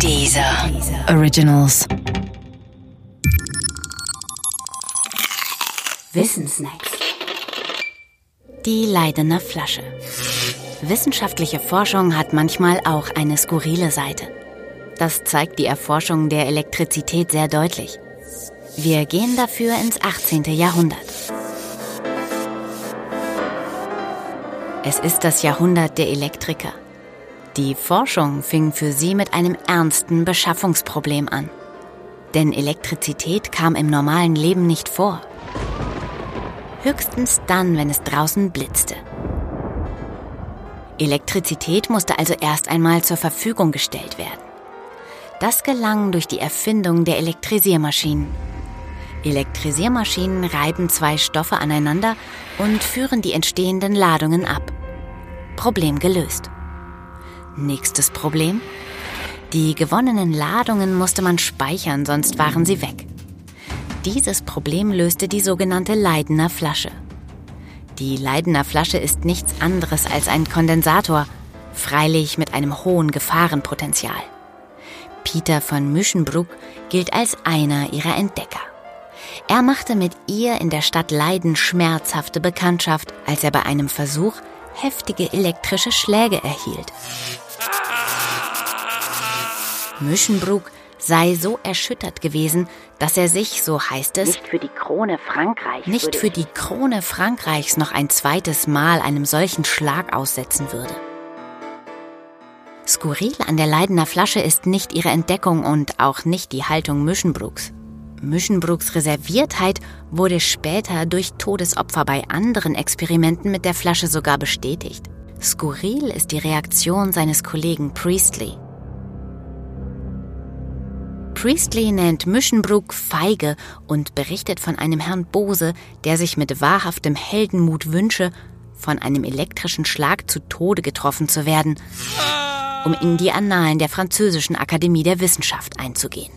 Dieser Originals. Wissensnacks. Die Leidener Flasche. Wissenschaftliche Forschung hat manchmal auch eine skurrile Seite. Das zeigt die Erforschung der Elektrizität sehr deutlich. Wir gehen dafür ins 18. Jahrhundert. Es ist das Jahrhundert der Elektriker. Die Forschung fing für sie mit einem ernsten Beschaffungsproblem an. Denn Elektrizität kam im normalen Leben nicht vor. Höchstens dann, wenn es draußen blitzte. Elektrizität musste also erst einmal zur Verfügung gestellt werden. Das gelang durch die Erfindung der Elektrisiermaschinen. Elektrisiermaschinen reiben zwei Stoffe aneinander und führen die entstehenden Ladungen ab. Problem gelöst. Nächstes Problem. Die gewonnenen Ladungen musste man speichern, sonst waren sie weg. Dieses Problem löste die sogenannte Leidener Flasche. Die Leidener Flasche ist nichts anderes als ein Kondensator, freilich mit einem hohen Gefahrenpotenzial. Peter von Müschenbruck gilt als einer ihrer Entdecker. Er machte mit ihr in der Stadt Leiden schmerzhafte Bekanntschaft, als er bei einem Versuch heftige elektrische Schläge erhielt. Müschenbruck sei so erschüttert gewesen, dass er sich, so heißt es, Nicht für die Krone Frankreichs. nicht für die Krone Frankreichs noch ein zweites Mal einem solchen Schlag aussetzen würde. Skurril an der Leidener Flasche ist nicht ihre Entdeckung und auch nicht die Haltung Müschenbrucks. Müschenbrucks Reserviertheit wurde später durch Todesopfer bei anderen Experimenten mit der Flasche sogar bestätigt. Skurril ist die Reaktion seines Kollegen Priestley. Priestley nennt Müschenbruck feige und berichtet von einem Herrn Bose, der sich mit wahrhaftem Heldenmut wünsche, von einem elektrischen Schlag zu Tode getroffen zu werden, um in die Annalen der Französischen Akademie der Wissenschaft einzugehen.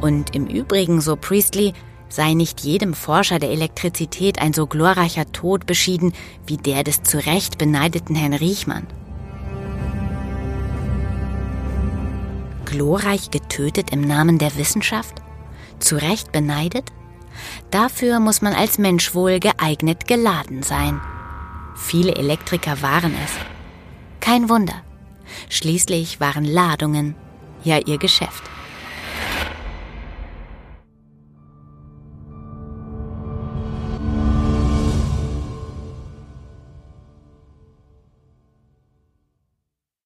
Und im Übrigen, so Priestley, sei nicht jedem Forscher der Elektrizität ein so glorreicher Tod beschieden wie der des zu Recht beneideten Herrn Riechmann. Glorreich getötet im Namen der Wissenschaft? Zu Recht beneidet? Dafür muss man als Mensch wohl geeignet geladen sein. Viele Elektriker waren es. Kein Wunder. Schließlich waren Ladungen ja ihr Geschäft.